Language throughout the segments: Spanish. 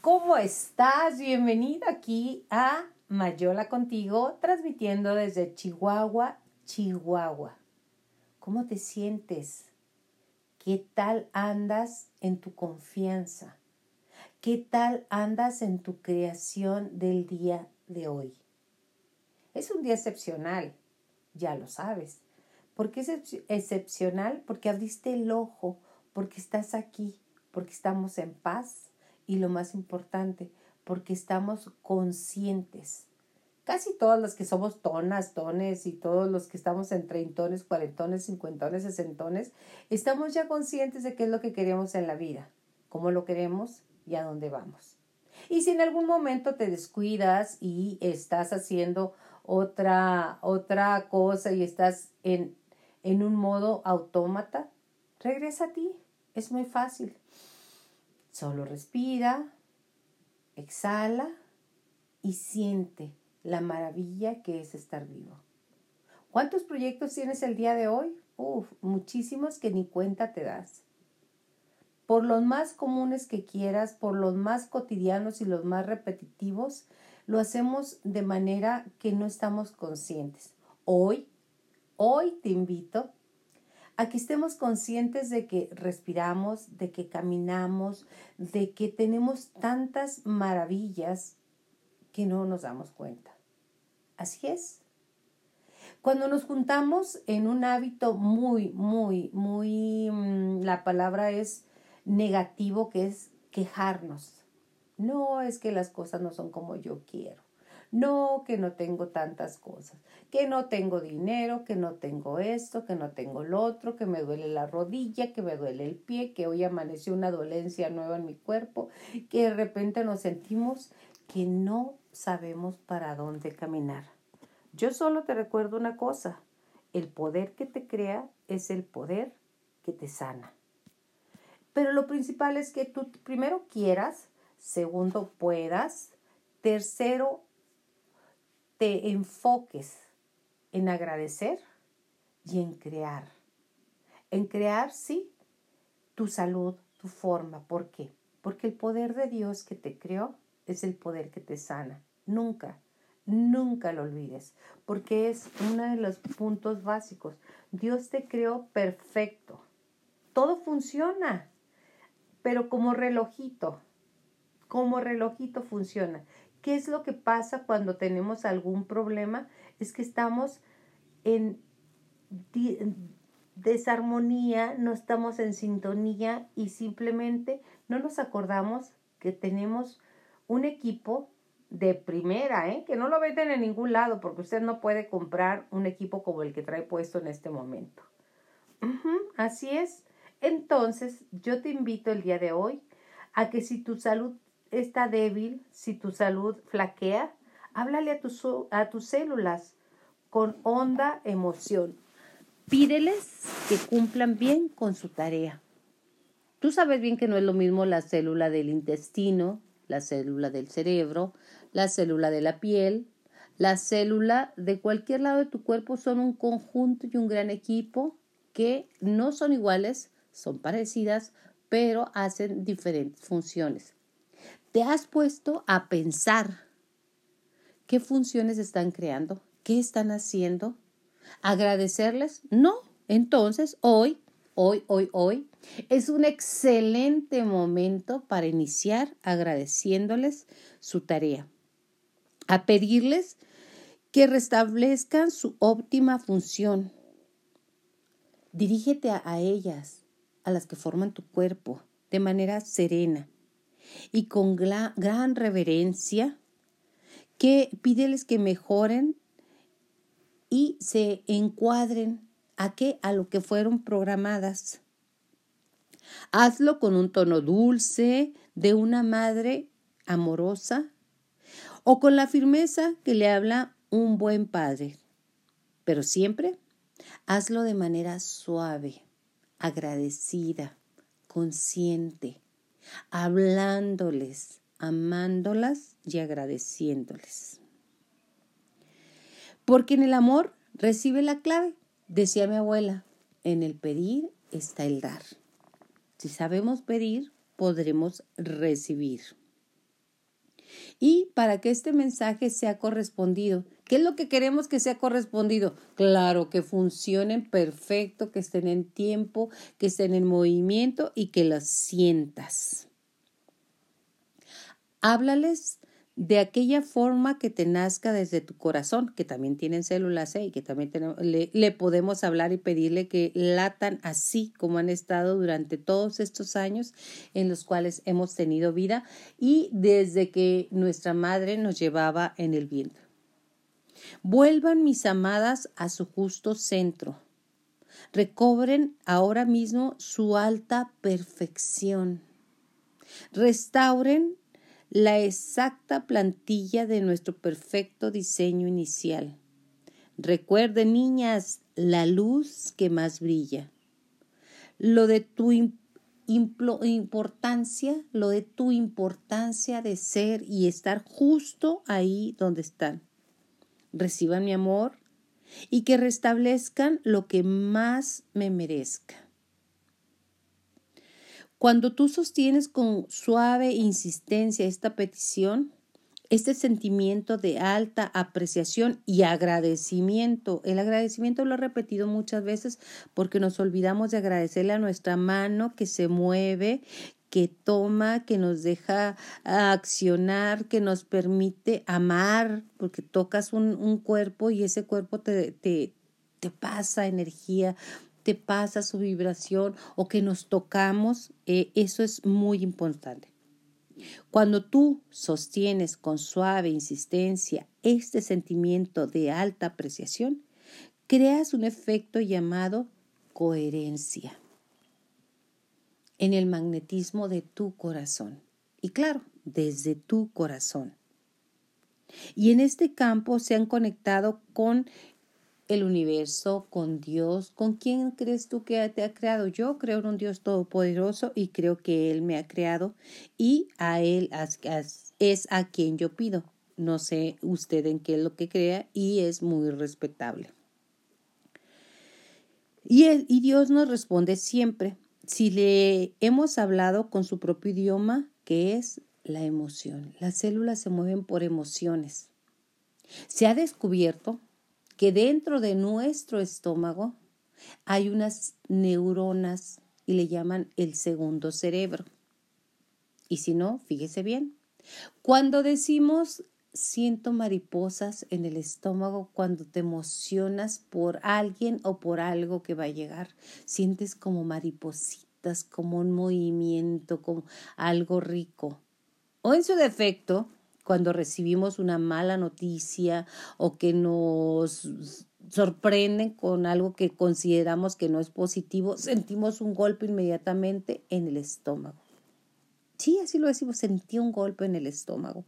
¿Cómo estás? Bienvenida aquí a Mayola contigo, transmitiendo desde Chihuahua, Chihuahua. ¿Cómo te sientes? ¿Qué tal andas en tu confianza? ¿Qué tal andas en tu creación del día de hoy? Es un día excepcional, ya lo sabes. ¿Por qué es excepcional? Porque abriste el ojo, porque estás aquí, porque estamos en paz y lo más importante, porque estamos conscientes. Casi todos los que somos tonas, tones y todos los que estamos en treintones, cuarentones, cincuentones, sesentones, estamos ya conscientes de qué es lo que queremos en la vida, cómo lo queremos y a dónde vamos. Y si en algún momento te descuidas y estás haciendo otra, otra cosa y estás en, en un modo autómata, regresa a ti. Es muy fácil. Solo respira, exhala y siente la maravilla que es estar vivo. ¿Cuántos proyectos tienes el día de hoy? Uf, muchísimos que ni cuenta te das. Por los más comunes que quieras, por los más cotidianos y los más repetitivos, lo hacemos de manera que no estamos conscientes. Hoy, hoy te invito a que estemos conscientes de que respiramos, de que caminamos, de que tenemos tantas maravillas que no nos damos cuenta. Así es. Cuando nos juntamos en un hábito muy, muy, muy, mm, la palabra es negativo, que es quejarnos. No es que las cosas no son como yo quiero. No, que no tengo tantas cosas, que no tengo dinero, que no tengo esto, que no tengo lo otro, que me duele la rodilla, que me duele el pie, que hoy amaneció una dolencia nueva en mi cuerpo, que de repente nos sentimos que no sabemos para dónde caminar. Yo solo te recuerdo una cosa, el poder que te crea es el poder que te sana. Pero lo principal es que tú primero quieras, segundo puedas, tercero te enfoques en agradecer y en crear. En crear, sí, tu salud, tu forma. ¿Por qué? Porque el poder de Dios que te creó es el poder que te sana. Nunca, nunca lo olvides, porque es uno de los puntos básicos. Dios te creó perfecto. Todo funciona, pero como relojito, como relojito funciona. ¿Qué es lo que pasa cuando tenemos algún problema? Es que estamos en desarmonía, no estamos en sintonía y simplemente no nos acordamos que tenemos un equipo de primera, ¿eh? que no lo venden en ningún lado porque usted no puede comprar un equipo como el que trae puesto en este momento. así es. Entonces, yo te invito el día de hoy a que si tu salud está débil, si tu salud flaquea, háblale a tus, a tus células con honda emoción. Pídeles que cumplan bien con su tarea. Tú sabes bien que no es lo mismo la célula del intestino, la célula del cerebro, la célula de la piel, la célula de cualquier lado de tu cuerpo son un conjunto y un gran equipo que no son iguales, son parecidas, pero hacen diferentes funciones. ¿Te has puesto a pensar qué funciones están creando? ¿Qué están haciendo? ¿Agradecerles? No. Entonces, hoy, hoy, hoy, hoy, es un excelente momento para iniciar agradeciéndoles su tarea. A pedirles que restablezcan su óptima función. Dirígete a, a ellas, a las que forman tu cuerpo, de manera serena y con gran reverencia que pídeles que mejoren y se encuadren a qué a lo que fueron programadas. Hazlo con un tono dulce de una madre amorosa o con la firmeza que le habla un buen padre. Pero siempre hazlo de manera suave, agradecida, consciente hablándoles, amándolas y agradeciéndoles. Porque en el amor recibe la clave, decía mi abuela, en el pedir está el dar. Si sabemos pedir, podremos recibir. Y para que este mensaje sea correspondido, ¿qué es lo que queremos que sea correspondido? Claro, que funcionen perfecto, que estén en tiempo, que estén en movimiento y que las sientas. Háblales de aquella forma que te nazca desde tu corazón, que también tienen células ¿eh? y que también le, podemos hablar y pedirle que latan así como han estado durante todos estos años en los cuales hemos tenido vida y desde que nuestra madre nos llevaba en el vientre. Vuelvan mis amadas a su justo centro. Recobren ahora mismo su alta perfección. Restauren la exacta plantilla de nuestro perfecto diseño inicial. Recuerden, niñas, la luz que más brilla. Lo de tu importancia, lo de tu importancia de ser y estar justo ahí donde están. Reciban mi amor y que restablezcan lo que más me merezca. Cuando tú sostienes con suave insistencia esta petición, este sentimiento de alta apreciación y agradecimiento. El agradecimiento lo he repetido muchas veces porque nos olvidamos de agradecerle a nuestra mano que se mueve, que toma, que nos deja accionar, que nos permite amar, porque tocas un, cuerpo y ese cuerpo te, te, te pasa energía, te pasa su vibración o que nos tocamos, eh, eso es muy importante. Cuando tú sostienes con suave insistencia este sentimiento de alta apreciación, creas un efecto llamado coherencia en el magnetismo de tu corazón. Y claro, desde tu corazón. Y en este campo se han conectado con el universo, con Dios. ¿Con quién crees tú que te ha creado? Yo creo en un Dios todopoderoso y creo que Él me ha creado y a Él es a quien yo pido. No sé usted en qué es lo que crea y es muy respetable. Y, y Dios nos responde siempre. Si le hemos hablado con su propio idioma, que es la emoción. Las células se mueven por emociones. Se ha descubierto que dentro de nuestro estómago hay unas neuronas y le llaman el segundo cerebro. Y si no, fíjese bien, cuando decimos siento mariposas en el estómago cuando te emocionas por alguien o por algo que va a llegar, sientes como maripositas, como un movimiento, como algo rico. O en su defecto, cuando recibimos una mala noticia o que nos sorprenden con algo que consideramos que no es positivo, sentimos un golpe inmediatamente en el estómago. Sí, así lo decimos, sentí un golpe en el estómago.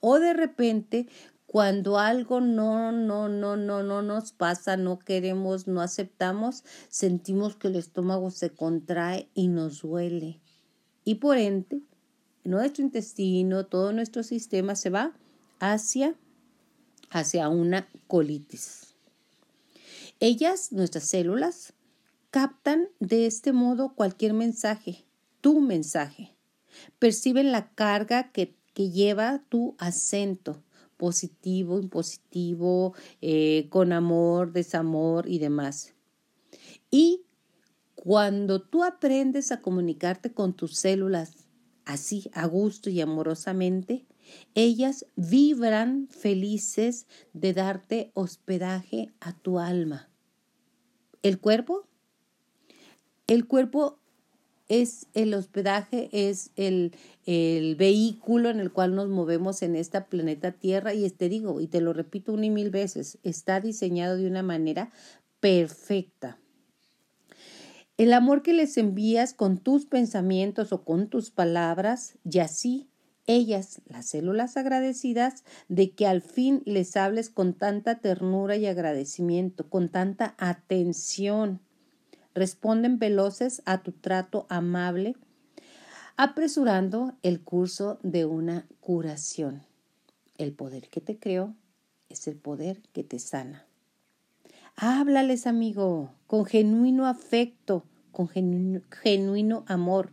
O de repente, cuando algo no, no, no, no, no nos pasa, no queremos, no aceptamos, sentimos que el estómago se contrae y nos duele. Y por ende, nuestro intestino, todo nuestro sistema se va hacia, hacia una colitis. Ellas, nuestras células, captan de este modo cualquier mensaje, tu mensaje. Perciben la carga que, lleva tu acento, positivo, impositivo, eh, con amor, desamor y demás. Y cuando tú aprendes a comunicarte con tus células así a gusto y amorosamente, ellas vibran felices de darte hospedaje a tu alma. ¿El cuerpo? El cuerpo es el hospedaje, es el, el, vehículo en el cual nos movemos en esta planeta Tierra y te digo, y te lo repito una y mil veces, está diseñado de una manera perfecta. El amor que les envías con tus pensamientos o con tus palabras, y así ellas, las células agradecidas, de que al fin les hables con tanta ternura y agradecimiento, con tanta atención. Responden veloces a tu trato amable, apresurando el curso de una curación. El poder que te creo es el poder que te sana. Háblales, amigo, con genuino afecto, con genuino, amor.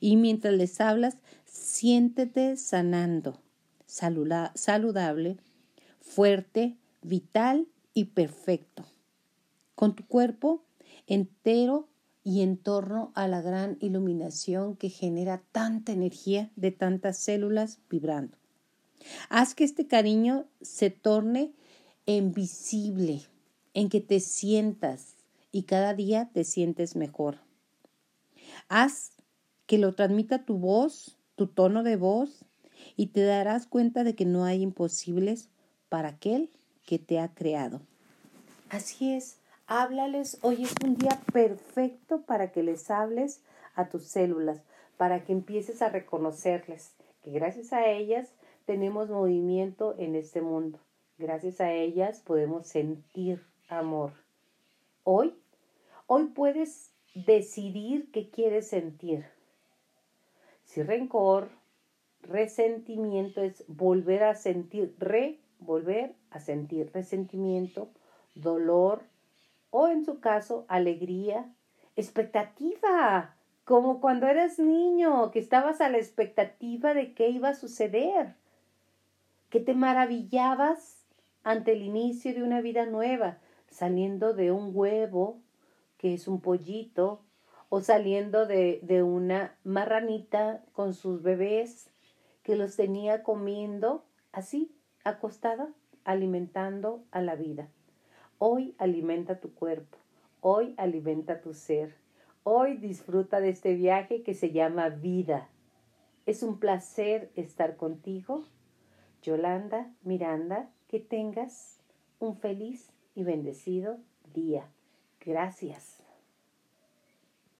Y mientras les hablas, siéntete sanando, saludable, fuerte, vital y perfecto. Con tu cuerpo entero y en torno a la gran iluminación que genera tanta energía de tantas células vibrando. Haz que este cariño se torne invisible, en que te sientas y cada día te sientes mejor. Haz que lo transmita tu voz, tu tono de voz, y te darás cuenta de que no hay imposibles para aquel que te ha creado. Así es, háblales, hoy es un día perfecto para que les hables a tus células, para que empieces a reconocerles, que gracias a ellas tenemos movimiento en este mundo. Gracias a ellas podemos sentir amor. Hoy, hoy puedes decidir qué quieres sentir. Si rencor, resentimiento es volver a sentir, re, volver a sentir resentimiento, dolor o en su caso alegría, expectativa, como cuando eras niño, que estabas a la expectativa de qué iba a suceder que te maravillabas ante el inicio de una vida nueva, saliendo de un huevo, que es un pollito, o saliendo de, de una marranita con sus bebés, que los tenía comiendo así, acostada, alimentando a la vida. Hoy alimenta tu cuerpo, hoy alimenta tu ser, hoy disfruta de este viaje que se llama vida. Es un placer estar contigo Yolanda Miranda, que tengas un feliz y bendecido día. Gracias.